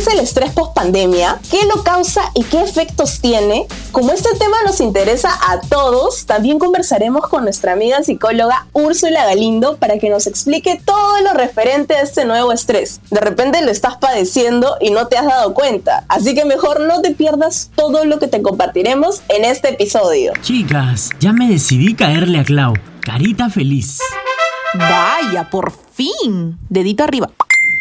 es el estrés post pandemia? ¿Qué lo causa y qué efectos tiene? Como este tema nos interesa a todos, también conversaremos con nuestra amiga psicóloga Úrsula Galindo para que nos explique todo lo referente a este nuevo estrés. De repente lo estás padeciendo y no te has dado cuenta, así que mejor no te pierdas todo lo que te compartiremos en este episodio. Chicas, ya me decidí caerle a Clau. Carita feliz. Vaya, por fin. Dedito arriba.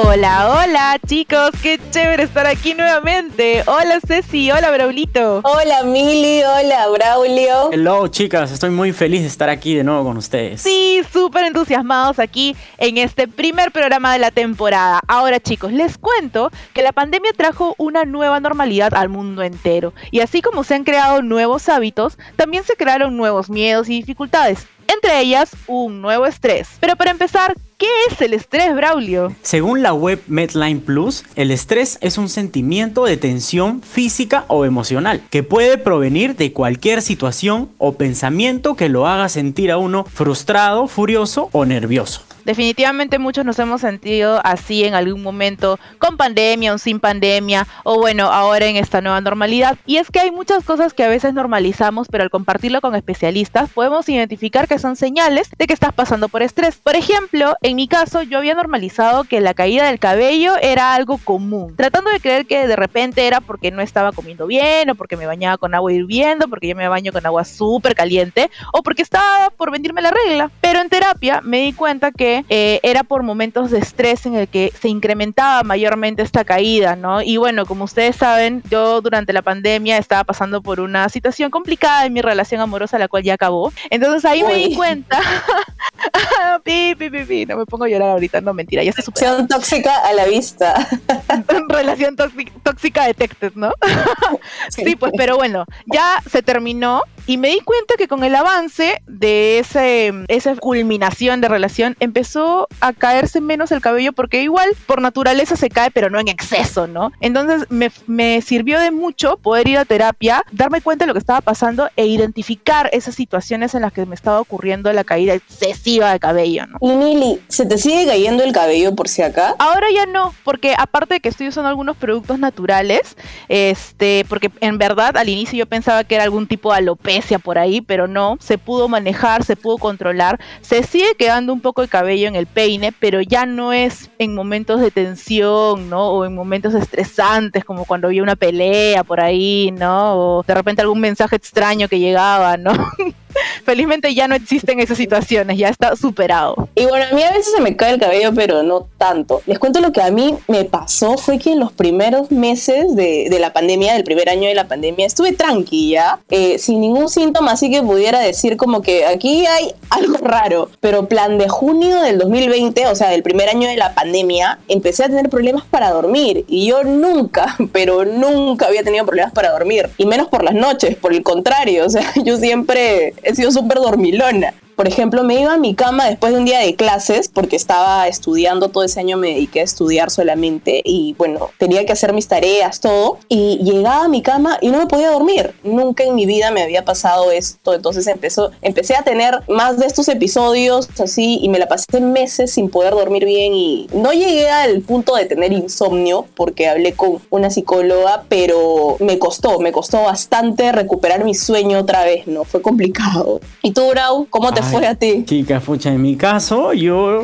Hola, hola chicos, qué chévere estar aquí nuevamente. Hola Ceci, hola Braulito. Hola Mili, hola Braulio. Hello chicas, estoy muy feliz de estar aquí de nuevo con ustedes. Sí, súper entusiasmados aquí en este primer programa de la temporada. Ahora chicos, les cuento que la pandemia trajo una nueva normalidad al mundo entero. Y así como se han creado nuevos hábitos, también se crearon nuevos miedos y dificultades entre ellas un nuevo estrés. Pero para empezar, ¿qué es el estrés, Braulio? Según la web Medline Plus, el estrés es un sentimiento de tensión física o emocional que puede provenir de cualquier situación o pensamiento que lo haga sentir a uno frustrado, furioso o nervioso. Definitivamente muchos nos hemos sentido así en algún momento, con pandemia o sin pandemia, o bueno, ahora en esta nueva normalidad. Y es que hay muchas cosas que a veces normalizamos, pero al compartirlo con especialistas podemos identificar que son señales de que estás pasando por estrés. Por ejemplo, en mi caso, yo había normalizado que la caída del cabello era algo común, tratando de creer que de repente era porque no estaba comiendo bien, o porque me bañaba con agua hirviendo, porque yo me baño con agua súper caliente, o porque estaba por vendirme la regla. Pero en terapia me di cuenta que eh, era por momentos de estrés en el que se incrementaba mayormente esta caída, ¿no? Y bueno, como ustedes saben, yo durante la pandemia estaba pasando por una situación complicada en mi relación amorosa, la cual ya acabó. Entonces ahí me di cuenta. pi, pi, pi, pi, no me pongo a llorar ahorita, no mentira, ya. Relación tóxica a la vista. Relación tóxica detected, ¿no? sí, pues, pero bueno, ya se terminó y me di cuenta que con el avance de ese, esa culminación de relación empezó a caerse menos el cabello porque igual por naturaleza se cae, pero no en exceso, ¿no? Entonces me, me sirvió de mucho poder ir a terapia, darme cuenta de lo que estaba pasando e identificar esas situaciones en las que me estaba ocurriendo la caída excesiva de cabello, ¿no? Y Mili, ¿se te sigue cayendo el cabello por si acá? Ahora ya no, porque aparte de que estoy usando algunos productos naturales, este, porque en verdad al inicio yo pensaba que era algún tipo de alopecia por ahí, pero no, se pudo manejar, se pudo controlar, se sigue quedando un poco el cabello en el peine, pero ya no es en momentos de tensión, ¿no? O en momentos estresantes, como cuando había una pelea por ahí, ¿no? O de repente algún mensaje extraño que llegaba, ¿no? felizmente ya no existen esas situaciones, ya está superado. Y bueno, a mí a veces se me cae el cabello, pero no tanto. Les cuento lo que a mí me pasó fue que en los primeros meses de, la pandemia, del primer año de la pandemia, estuve tranquila, eh, sin ningún síntoma, así que pudiera decir como que aquí hay algo raro. Pero plan de junio del 2020, o sea, del primer año de la pandemia, empecé a tener problemas para dormir. Y yo nunca, pero nunca había tenido problemas para dormir. Y menos por las noches, por el contrario. O sea, yo siempre he sido súper dormilona. Por ejemplo, me iba a mi cama después de un día de clases, porque estaba estudiando todo ese año, me dediqué a estudiar solamente y bueno, tenía que hacer mis tareas, todo. Y llegaba a mi cama y no me podía dormir. Nunca en mi vida me había pasado esto. Entonces empezó, empecé a tener más de estos episodios así y me la pasé meses sin poder dormir bien y no llegué al punto de tener insomnio porque hablé con una psicóloga, pero me costó, me costó bastante recuperar mi sueño otra vez, ¿no? Fue complicado. ¿Y tú, Brau, cómo te fue a ti? Chica, fucha, en mi caso, yo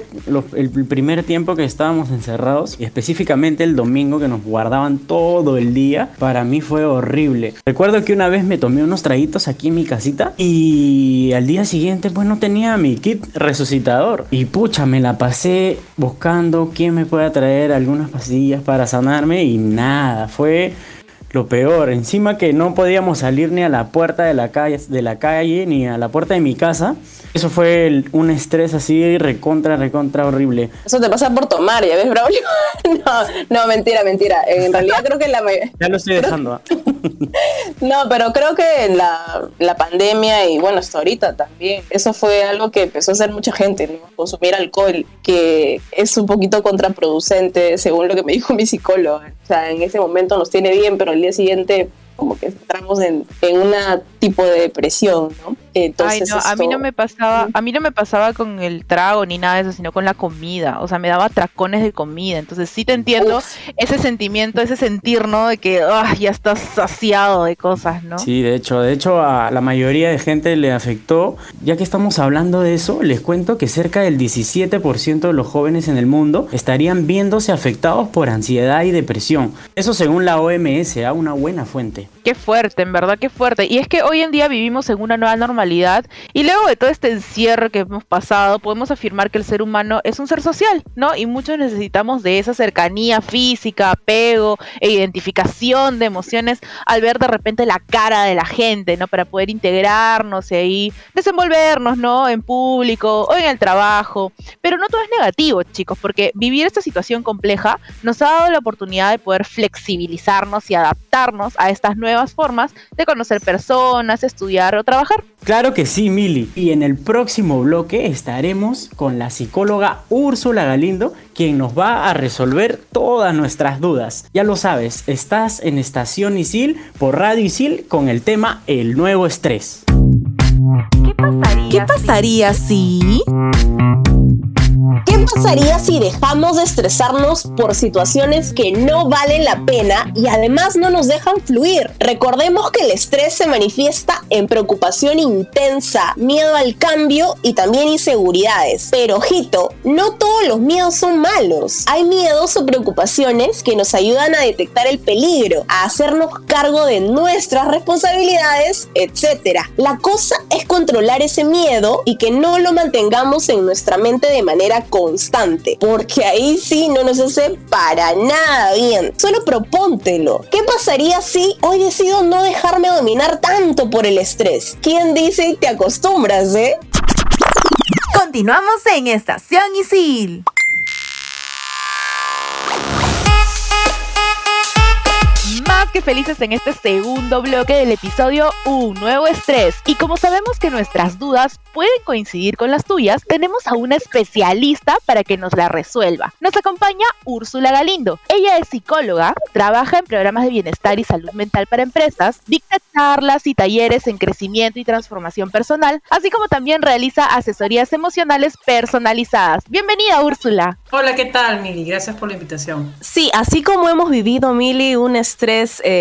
el primer tiempo que estábamos encerrados, y específicamente el domingo que nos guardaban todo el día, para mí fue horrible. Recuerdo que una vez me tomé unos traguitos aquí en mi casita y al día siguiente pues no tenía mi kit resucitador. Y pucha, me la pasé buscando quién me pueda traer algunas pastillas para sanarme y nada, fue lo peor. Encima que no podíamos salir ni a la puerta de la calle, de la calle ni a la puerta de mi casa. Eso fue el- un estrés así recontra, recontra horrible. Eso te pasa por tomar, ¿ya ves, Braulio? no, no, mentira, mentira. En realidad creo que la. Ya lo estoy dejando. ¿ah? No, pero creo que la, la pandemia y bueno, hasta ahorita también, eso fue algo que empezó a hacer mucha gente, ¿no? Consumir alcohol, que es un poquito contraproducente, según lo que me dijo mi psicólogo. O sea, en ese momento nos tiene bien, pero al día siguiente como que entramos en, en un tipo de depresión, ¿no? Entonces, Ay, no, a mí no me pasaba, a mí no me pasaba con el trago ni nada de eso, sino con la comida. O sea, me daba tracones de comida. Entonces sí te entiendo Uf. ese sentimiento, ese sentir, ¿no? De que ah, ya estás saciado de cosas, ¿no? Sí, de hecho, de hecho a la mayoría de gente le afectó. Ya que estamos hablando de eso, les cuento que cerca del 17% de los jóvenes en el mundo estarían viéndose afectados por ansiedad y depresión. Eso según la OMS, ¿ah? una buena fuente. Qué fuerte, en verdad, qué fuerte. Y es que hoy en día vivimos en una nueva normalidad y luego de todo este encierro que hemos pasado, podemos afirmar que el ser humano es un ser social, ¿no? Y muchos necesitamos de esa cercanía física, apego e identificación de emociones al ver de repente la cara de la gente, ¿no? Para poder integrarnos y ahí desenvolvernos, ¿no? En público o en el trabajo. Pero no todo es negativo, chicos, porque vivir esta situación compleja nos ha dado la oportunidad de poder flexibilizarnos y adaptarnos a estas nuevas formas de conocer personas, estudiar o trabajar. Claro que sí, Mili. Y en el próximo bloque estaremos con la psicóloga Úrsula Galindo, quien nos va a resolver todas nuestras dudas. Ya lo sabes, estás en Estación Isil por Radio Isil con el tema El nuevo estrés. ¿Qué pasaría si... ¿Qué pasaría si dejamos de estresarnos por situaciones que no valen la pena y además no nos dejan fluir? Recordemos que el estrés se manifiesta en preocupación intensa, miedo al cambio y también inseguridades. Pero ojito, no todos los miedos son malos. Hay miedos o preocupaciones que nos ayudan a detectar el peligro, a hacernos cargo de nuestras responsabilidades, etc. La cosa es controlar ese miedo y que no lo mantengamos en nuestra mente de manera constante, porque ahí sí no nos hace para nada bien. Solo propóntelo. ¿Qué pasaría si hoy decido no dejarme dominar tanto por el estrés? ¿Quién dice te acostumbras, eh? Continuamos en Estación Isil. Felices en este segundo bloque del episodio Un nuevo estrés. Y como sabemos que nuestras dudas pueden coincidir con las tuyas, tenemos a una especialista para que nos la resuelva. Nos acompaña Úrsula Galindo. Ella es psicóloga, trabaja en programas de bienestar y salud mental para empresas, dicta charlas y talleres en crecimiento y transformación personal, así como también realiza asesorías emocionales personalizadas. Bienvenida, Úrsula. Hola, ¿qué tal, Mili? Gracias por la invitación. Sí, así como hemos vivido, Mili, un estrés eh,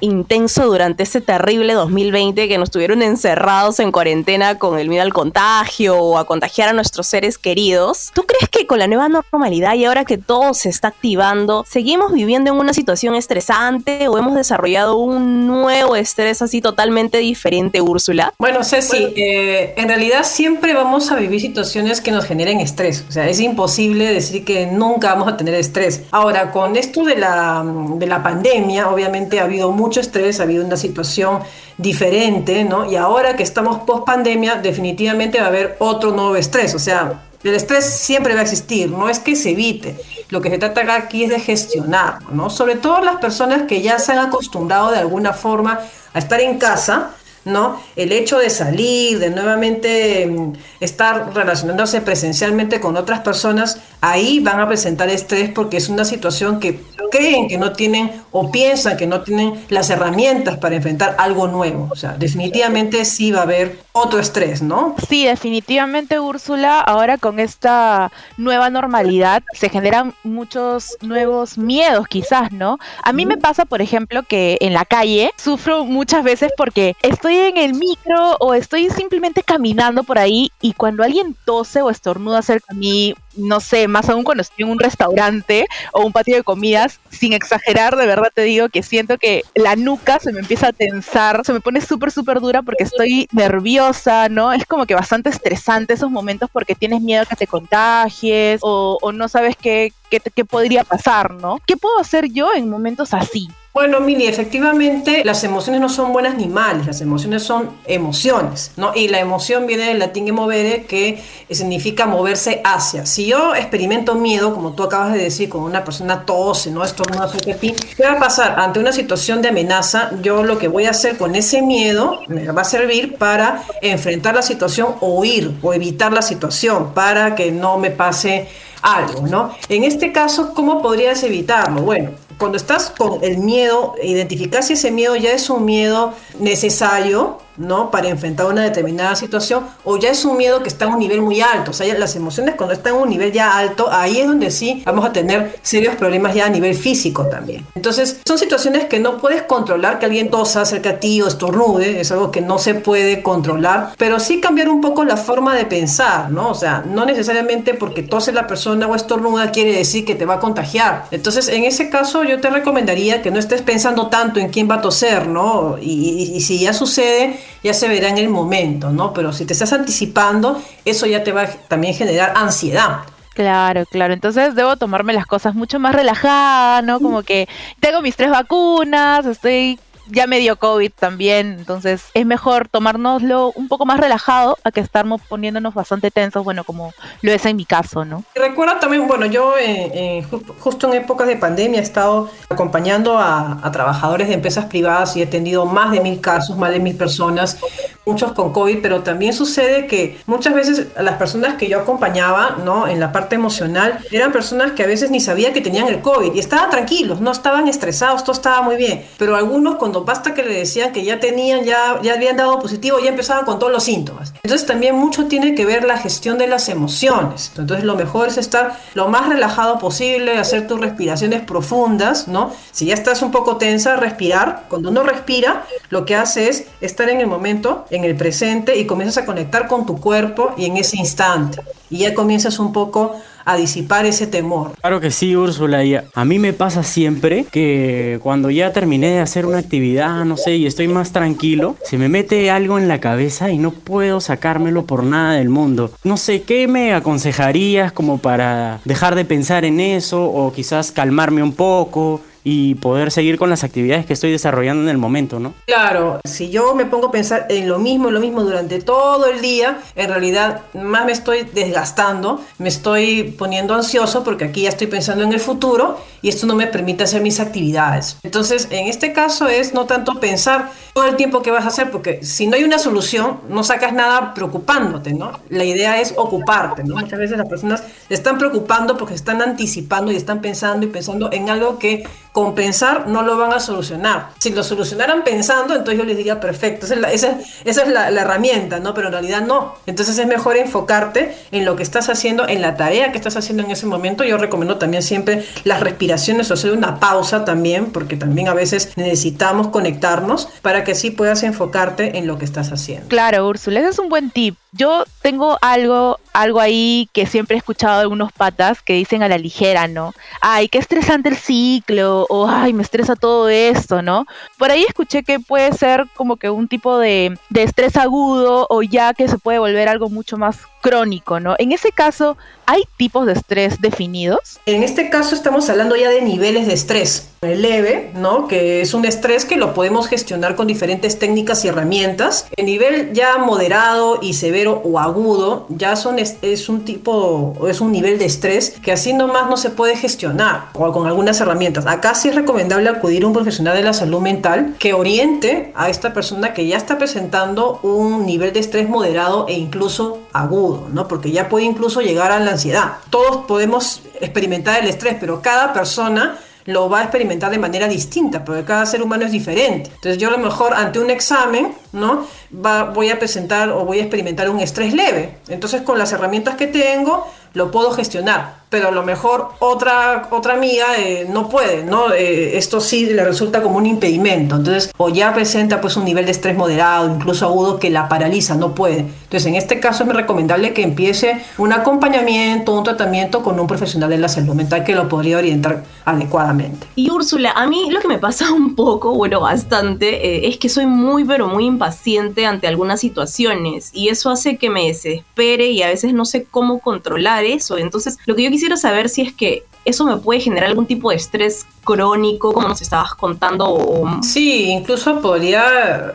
intenso durante este terrible 2020 que nos tuvieron encerrados en cuarentena con el miedo al contagio o a contagiar a nuestros seres queridos, ¿tú crees que con la nueva normalidad y ahora que todo se está activando, seguimos viviendo en una situación estresante o hemos desarrollado un nuevo estrés así totalmente diferente, Úrsula? Bueno, Ceci, eh, en realidad siempre vamos a vivir situaciones que nos generen estrés. O sea, es imposible decir que nunca vamos a tener estrés. Ahora, con esto de la, de la pandemia, obviamente ha habido mucho estrés, ha habido una situación diferente, ¿no? Y ahora que estamos post pandemia, definitivamente va a haber otro nuevo estrés. O sea, el estrés siempre va a existir, no es que se evite. Lo que se trata aquí es de gestionar, ¿no? Sobre todo las personas que ya se han acostumbrado de alguna forma a estar en casa, ¿no? El hecho de salir, de nuevamente mm, estar relacionándose presencialmente con otras personas, ahí van a presentar estrés porque es una situación que creen que no tienen o piensan que no tienen las herramientas para enfrentar algo nuevo. O sea, definitivamente sí va a haber otro estrés, ¿no? Sí, definitivamente Úrsula, ahora con esta nueva normalidad se generan muchos nuevos miedos quizás, ¿no? A mí me pasa, por ejemplo, que en la calle sufro muchas veces porque estoy en el micro o estoy simplemente caminando por ahí y cuando alguien tose o estornuda cerca a mí, no sé, más aún cuando estoy en un restaurante o un patio de comidas, sin exagerar, de verdad te digo que siento que la nuca se me empieza a tensar, se me pone súper, súper dura porque estoy nerviosa, ¿no? Es como que bastante estresante esos momentos porque tienes miedo que te contagies o, o no sabes qué, qué, qué podría pasar, ¿no? ¿Qué puedo hacer yo en momentos así? Bueno, Mili, efectivamente las emociones no son buenas ni malas, las emociones son emociones, ¿no? Y la emoción viene del latín emovere, que significa moverse hacia. Si yo experimento miedo, como tú acabas de decir, con una persona tose, ¿no? Esto no hace ¿qué va a pasar? Ante una situación de amenaza, yo lo que voy a hacer con ese miedo me va a servir para enfrentar la situación o huir o evitar la situación, para que no me pase algo, ¿no? En este caso, ¿cómo podrías evitarlo? Bueno, cuando estás con el miedo, identificar si ese miedo ya es un miedo necesario, ¿no? Para enfrentar una determinada situación, o ya es un miedo que está en un nivel muy alto. O sea, las emociones cuando están en un nivel ya alto, ahí es donde sí vamos a tener serios problemas ya a nivel físico también. Entonces, son situaciones que no puedes controlar, que alguien tosa cerca a ti o estornude, es algo que no se puede controlar, pero sí cambiar un poco la forma de pensar, ¿no? O sea, no necesariamente porque tose la persona o estornuda quiere decir que te va a contagiar. Entonces, en ese caso, yo te recomendaría que no estés pensando tanto en quién va a toser, ¿no? y, y si ya sucede, ya se verá en el momento, ¿no? Pero si te estás anticipando, eso ya te va a también generar ansiedad. Claro, claro. Entonces debo tomarme las cosas mucho más relajadas, ¿no? Como que tengo mis tres vacunas, estoy ya me dio COVID también, entonces es mejor tomárnoslo un poco más relajado a que estarnos poniéndonos bastante tensos, bueno, como lo es en mi caso, ¿no? recuerda también, bueno, yo eh, eh, justo en épocas de pandemia he estado acompañando a, a, trabajadores de empresas privadas y he atendido más de mil casos, más de mil personas, muchos con COVID, pero también sucede que muchas veces las personas que yo acompañaba, ¿no? En la parte emocional, eran personas que a veces ni sabía que tenían el COVID y estaban tranquilos, no estaban estresados, todo estaba muy bien, pero algunos cuando basta que le decían que ya tenían, ya, ya habían dado positivo, ya empezaban con todos los síntomas. Entonces también mucho tiene que ver la gestión de las emociones. Entonces lo mejor es estar lo más relajado posible, hacer tus respiraciones profundas, ¿no? Si ya estás un poco tensa, respirar. Cuando uno respira, lo que hace es estar en el momento, en el presente y comienzas a conectar con tu cuerpo y en ese instante. Y ya comienzas un poco a disipar ese temor. Claro que sí, Úrsula. Y a mí me pasa siempre que cuando ya terminé de hacer una actividad, no sé, y estoy más tranquilo, se me mete algo en la cabeza y no puedo sacármelo por nada del mundo. No sé, ¿qué me aconsejarías como para dejar de pensar en eso o quizás calmarme un poco? Y poder seguir con las actividades que estoy desarrollando en el momento, ¿no? Claro, si yo me pongo a pensar en lo mismo, lo mismo durante todo el día, en realidad más me estoy desgastando, me estoy poniendo ansioso porque aquí ya estoy pensando en el futuro y esto no me permite hacer mis actividades. Entonces, en este caso es no tanto pensar todo el tiempo que vas a hacer, porque si no hay una solución, no sacas nada preocupándote, ¿no? La idea es ocuparte, ¿no? Muchas veces las personas están preocupando porque están anticipando y están pensando y pensando en algo que compensar no lo van a solucionar. Si lo solucionaran pensando, entonces yo les diría perfecto, esa es, la, esa, es la, herramienta, ¿no? Pero en realidad no. Entonces es mejor enfocarte en lo que estás haciendo, en la tarea que estás haciendo en ese momento. Yo recomiendo también siempre las respiraciones o hacer una pausa también, porque también a veces necesitamos conectarnos para que así puedas enfocarte en lo que estás haciendo. Claro, Úrsula, ese es un buen tip. Yo tengo algo, algo ahí que siempre he escuchado de algunos patas que dicen a la ligera, ¿no? Ay, qué estresante el ciclo, o ay, me estresa todo esto, ¿no? Por ahí escuché que puede ser como que un tipo de, de estrés agudo o ya que se puede volver algo mucho más crónico, ¿no? En ese caso, ¿hay tipos de estrés definidos? En este caso estamos hablando ya de niveles de estrés. El leve, ¿no? Que es un estrés que lo podemos gestionar con diferentes técnicas y herramientas. El nivel ya moderado y severo o agudo ya son es, un tipo o es un nivel de estrés que así nomás no se puede gestionar o con algunas herramientas. Acá sí es recomendable acudir a un profesional de la salud mental que oriente a esta persona que ya está presentando un nivel de estrés moderado e incluso agudo, ¿no? Porque ya puede incluso llegar a la ansiedad. Todos podemos experimentar el estrés, pero cada persona lo va a experimentar de manera distinta, porque cada ser humano es diferente. Entonces yo a lo mejor ante un examen, ¿no? Va, voy a presentar o voy a experimentar un estrés leve. Entonces con las herramientas que tengo, lo puedo gestionar pero a lo mejor otra, otra amiga eh, no puede, ¿no? Eh, esto sí le resulta como un impedimento. Entonces, o ya presenta pues un nivel de estrés moderado, incluso agudo, que la paraliza, no puede. Entonces, en este caso es recomendable que empiece un acompañamiento, un tratamiento con un profesional de la salud mental que lo podría orientar adecuadamente. Y Úrsula, a mí lo que me pasa un poco, bueno, bastante, eh, es que soy muy, pero muy impaciente ante algunas situaciones y eso hace que me desespere y a veces no sé cómo controlar eso. Entonces, lo que yo quisiera saber si es que eso me puede generar algún tipo de estrés crónico, como nos estabas contando. Sí, incluso podría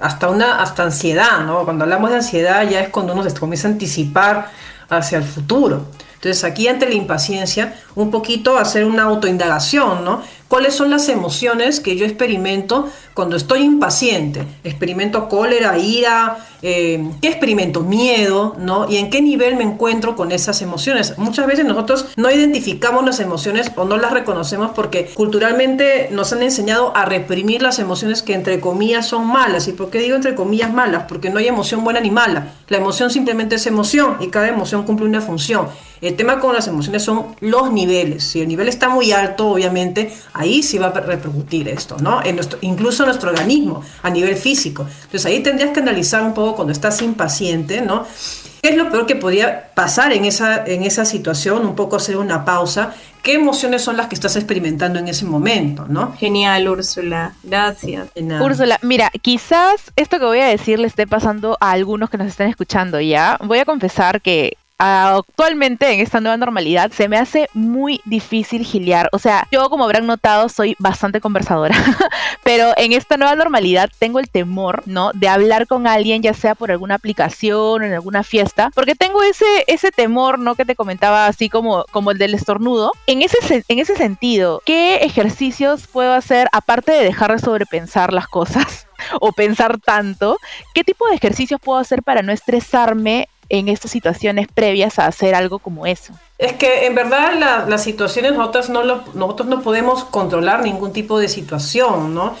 hasta una hasta ansiedad, ¿no? Cuando hablamos de ansiedad ya es cuando uno se comienza a anticipar hacia el futuro. Entonces aquí ante la impaciencia, un poquito hacer una autoindagación, ¿no? ¿Cuáles son las emociones que yo experimento cuando estoy impaciente? ¿Experimento cólera, ira? Eh, ¿Qué experimento? Miedo, ¿no? ¿Y en qué nivel me encuentro con esas emociones? Muchas veces nosotros no identificamos las emociones o no las reconocemos porque culturalmente nos han enseñado a reprimir las emociones que entre comillas son malas. ¿Y por qué digo entre comillas malas? Porque no hay emoción buena ni mala. La emoción simplemente es emoción y cada emoción cumple una función. El tema con las emociones son los niveles. Si el nivel está muy alto, obviamente, ahí sí va a repercutir esto, ¿no? En nuestro, incluso en nuestro organismo, a nivel físico. Entonces ahí tendrías que analizar un poco cuando estás impaciente, ¿no? ¿Qué es lo peor que podría pasar en esa, en esa situación? Un poco hacer una pausa. ¿Qué emociones son las que estás experimentando en ese momento, no? Genial, Úrsula. Gracias. Úrsula, mira, quizás esto que voy a decir le esté pasando a algunos que nos están escuchando, ¿ya? Voy a confesar que actualmente en esta nueva normalidad se me hace muy difícil giliar. O sea, yo como habrán notado soy bastante conversadora, pero en esta nueva normalidad tengo el temor, ¿no? De hablar con alguien, ya sea por alguna aplicación o en alguna fiesta, porque tengo ese, ese temor, ¿no? Que te comentaba así como, como el del estornudo. En ese, en ese sentido, ¿qué ejercicios puedo hacer aparte de dejar de sobrepensar las cosas? o pensar tanto, ¿qué tipo de ejercicios puedo hacer para no estresarme en estas situaciones previas a hacer algo como eso. Es que en verdad las situaciones nosotros no, nosotros no podemos controlar ningún tipo de situación, ¿no?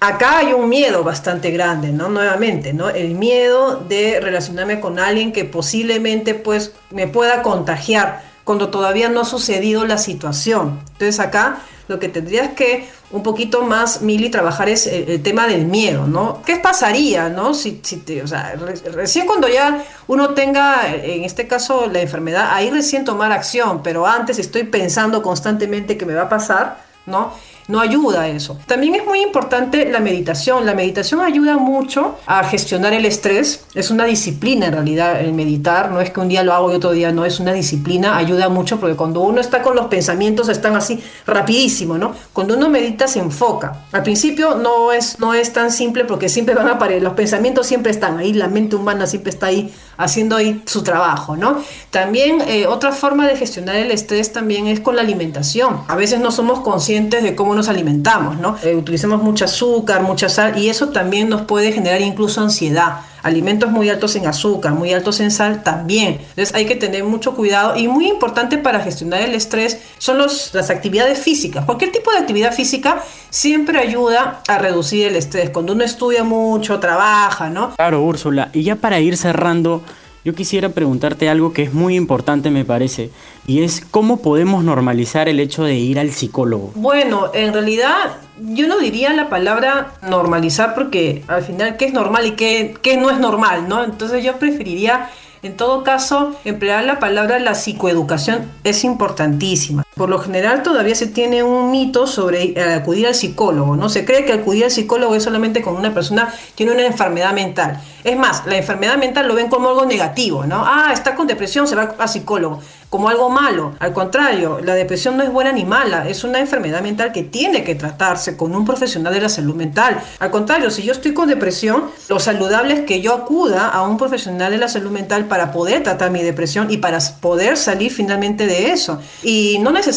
Acá hay un miedo bastante grande, ¿no? Nuevamente, ¿no? El miedo de relacionarme con alguien que posiblemente pues me pueda contagiar cuando todavía no ha sucedido la situación. Entonces acá lo que tendrías que un poquito más, Mili, trabajar es el, tema del miedo, ¿no? ¿Qué pasaría, no? Si, si te, o sea, recién cuando ya uno tenga, en este caso, la enfermedad, ahí recién tomar acción, pero antes estoy pensando constantemente que me va a pasar, ¿no? No ayuda eso. También es muy importante la meditación. La meditación ayuda mucho a gestionar el estrés. Es una disciplina en realidad el meditar. No es que un día lo hago y otro día no. Es una disciplina. Ayuda mucho porque cuando uno está con los pensamientos están así rapidísimo, ¿no? Cuando uno medita se enfoca. Al principio no es, no es tan simple porque siempre van a aparecer. Los pensamientos siempre están ahí. La mente humana siempre está ahí haciendo ahí su trabajo, ¿no? También eh, otra forma de gestionar el estrés también es con la alimentación. A veces no somos conscientes de cómo nos alimentamos, ¿no? Eh, utilizamos mucho azúcar, mucha sal y eso también nos puede generar incluso ansiedad. Alimentos muy altos en azúcar, muy altos en sal también. Entonces hay que tener mucho cuidado y muy importante para gestionar el estrés son los, las actividades físicas. Cualquier tipo de actividad física siempre ayuda a reducir el estrés. Cuando uno estudia mucho, trabaja, ¿no? Claro, Úrsula. Y ya para ir cerrando, yo quisiera preguntarte algo que es muy importante, me parece, y es cómo podemos normalizar el hecho de ir al psicólogo. Bueno, en realidad yo no diría la palabra normalizar porque al final qué es normal y qué, qué no es normal, ¿no? Entonces yo preferiría en todo caso, emplear la palabra la psicoeducación es importantísima. Por lo general todavía se tiene un mito sobre eh, acudir al psicólogo, ¿no? Se cree que acudir al psicólogo es solamente cuando una persona tiene una enfermedad mental. Es más, la enfermedad mental lo ven como algo negativo, ¿no? Ah, está con depresión, se va a psicólogo como algo malo. Al contrario, la depresión no es buena ni mala, es una enfermedad mental que tiene que tratarse con un profesional de la salud mental. Al contrario, si yo estoy con depresión, lo saludable es que yo acuda a un profesional de la salud mental para poder tratar mi depresión y para poder salir finalmente de eso. Y no necesariamente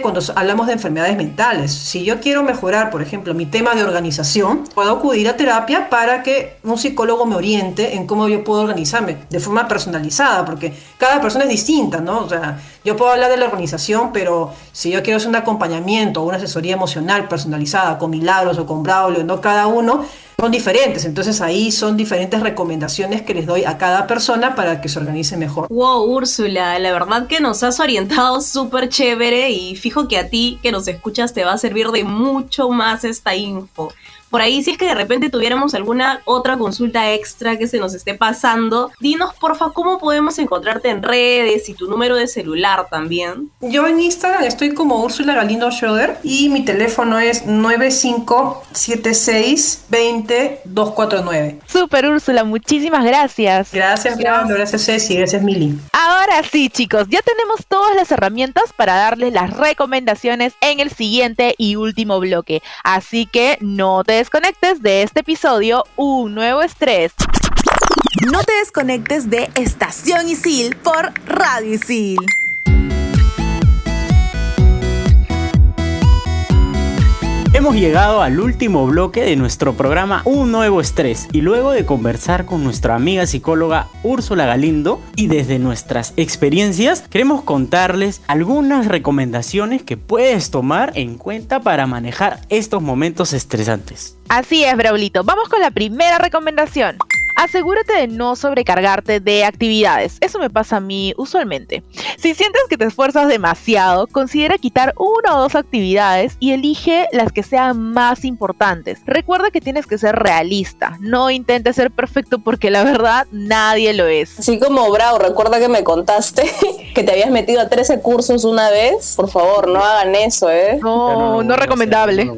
cuando hablamos de enfermedades mentales. Si yo quiero mejorar, por ejemplo, mi tema de organización, puedo acudir a terapia para que un psicólogo me oriente en cómo yo puedo organizarme de forma personalizada, porque cada persona es distinta, ¿no? sea, yo puedo hablar de la organización, pero si yo quiero hacer un acompañamiento o una asesoría emocional personalizada con Milagros o con Braulio, no cada uno, son diferentes. Entonces ahí son diferentes recomendaciones que les doy a cada persona para que se organice mejor. Wow, Úrsula, la verdad que nos has orientado súper chévere y fijo que a ti que nos escuchas te va a servir de mucho más esta info. Por ahí, si es que de repente tuviéramos alguna otra consulta extra que se nos esté pasando, dinos porfa cómo podemos encontrarte en redes y tu número de celular también. Yo en Instagram estoy como Úrsula Galindo Schroeder y mi teléfono es 957620 Super Úrsula, muchísimas gracias. Gracias, Pablo, gracias Ceci, gracias Mili. Ahora sí, chicos, ya tenemos todas las herramientas para darles las recomendaciones en el siguiente y último bloque. Así que no te desconectes de este episodio, un nuevo estrés. No te desconectes de Estación Isil por Radio Isil. Hemos llegado al último bloque de nuestro programa Un Nuevo Estrés y luego de conversar con nuestra amiga psicóloga Úrsula Galindo y desde nuestras experiencias queremos contarles algunas recomendaciones que puedes tomar en cuenta para manejar estos momentos estresantes. Así es, Braulito. Vamos con la primera recomendación. Asegúrate de no sobrecargarte de actividades. Eso me pasa a mí usualmente. Si sientes que te esfuerzas demasiado, considera quitar una o dos actividades y elige las que sean más importantes. Recuerda que tienes que ser realista. No intentes ser perfecto porque la verdad nadie lo es. Así como Bravo, recuerda que me contaste que te habías metido a 13 cursos una vez. Por favor, no hagan eso, ¿eh? No, no, recomendable.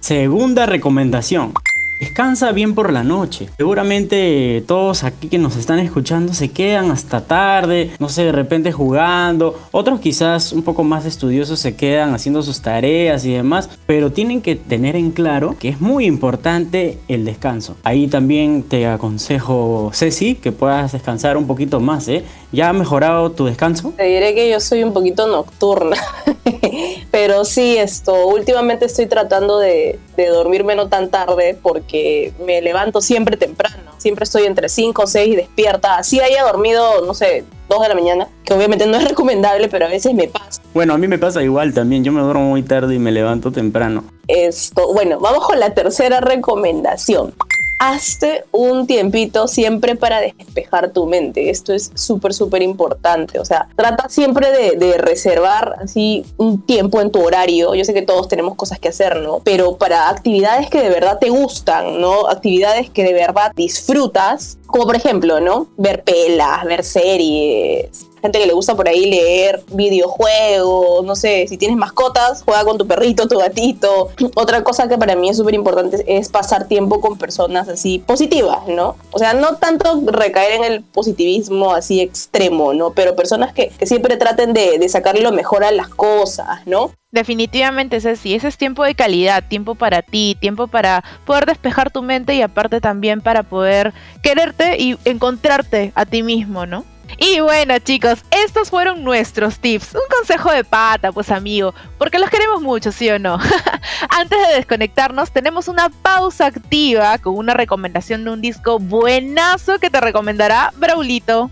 Segunda recomendación. Descansa bien por la noche. Seguramente todos aquí que nos están escuchando se quedan hasta tarde, no sé, de repente jugando. Otros quizás un poco más estudiosos se quedan haciendo sus tareas y demás. Pero tienen que tener en claro que es muy importante el descanso. Ahí también te aconsejo, Ceci, que puedas descansar un poquito más. ¿eh? ¿Ya ha mejorado tu descanso? Te diré que yo soy un poquito nocturna. pero sí, esto, últimamente estoy tratando de, de dormirme no tan tarde porque me levanto siempre temprano. Siempre estoy entre 5 o 6 despierta. Así haya dormido, no sé, 2 de la mañana, que obviamente no es recomendable, pero a veces me pasa. Bueno, a mí me pasa igual también. Yo me duermo muy tarde y me levanto temprano. Esto, bueno, vamos con la tercera recomendación hazte un tiempito siempre para despejar tu mente. Esto es súper, súper importante. O sea, trata siempre de, reservar así un tiempo en tu horario. Yo sé que todos tenemos cosas que hacer, ¿no? Pero para actividades que de verdad te gustan, ¿no? Actividades que de verdad disfrutas, como por ejemplo, ¿no? Ver pelas, ver series, gente que le gusta por ahí leer videojuegos, no sé, si tienes mascotas, juega con tu perrito, tu gatito. Otra cosa que para mí es súper importante es pasar tiempo con personas así positivas, ¿no? O sea, no tanto recaer en el positivismo así extremo, ¿no? Pero personas que, siempre traten de, de sacarle lo mejor a las cosas, ¿no? Definitivamente así, ese es tiempo de calidad, tiempo para ti, tiempo para poder despejar tu mente y aparte también para poder quererte y encontrarte a ti mismo, ¿no? Y bueno chicos, estos fueron nuestros tips. Un consejo de pata, pues amigo, porque los queremos mucho, ¿sí o no? Antes de desconectarnos, tenemos una pausa activa con una recomendación de un disco buenazo que te recomendará Braulito.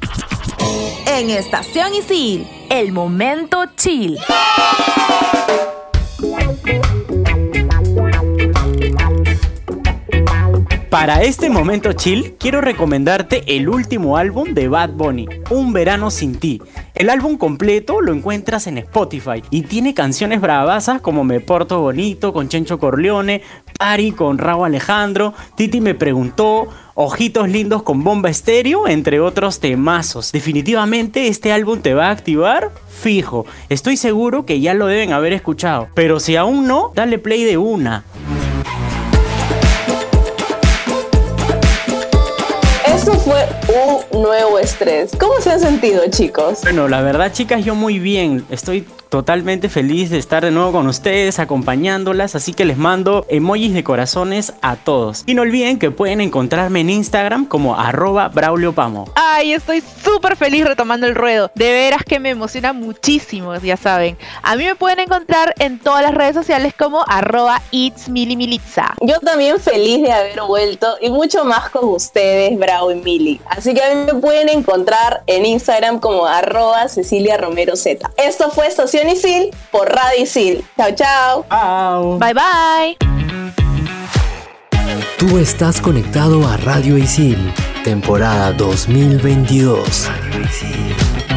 En Estación Isil, el momento chill. Para este momento chill, quiero recomendarte el último álbum de Bad Bunny, Un Verano Sin Ti. El álbum completo lo encuentras en Spotify y tiene canciones bravasas como Me Porto Bonito con Chencho Corleone, Pari con Raúl Alejandro, Titi me preguntó, Ojitos Lindos con Bomba Estéreo, entre otros temazos. Definitivamente este álbum te va a activar fijo. Estoy seguro que ya lo deben haber escuchado, pero si aún no, dale play de una. Un nuevo estrés. ¿Cómo se han sentido, chicos? Bueno, la verdad, chicas, yo muy bien. Estoy totalmente feliz de estar de nuevo con ustedes, acompañándolas, así que les mando emojis de corazones a todos. Y no olviden que pueden encontrarme en Instagram como arroba brauliopamo. Ay, estoy súper feliz retomando el ruedo. De veras que me emociona muchísimo, ya saben. A mí me pueden encontrar en todas las redes sociales como arroba itsmilimilitza. Yo también feliz de haber vuelto y mucho más con ustedes, Bravo y Mili. Así que a mí me pueden encontrar en Instagram como arroba Cecilia Romero Z. Esto fue Estación Isil por Radio Isil. Chao, chao. Chao. Bye, bye. Tú estás conectado a Radio Isil, temporada 2022. Radio Isil.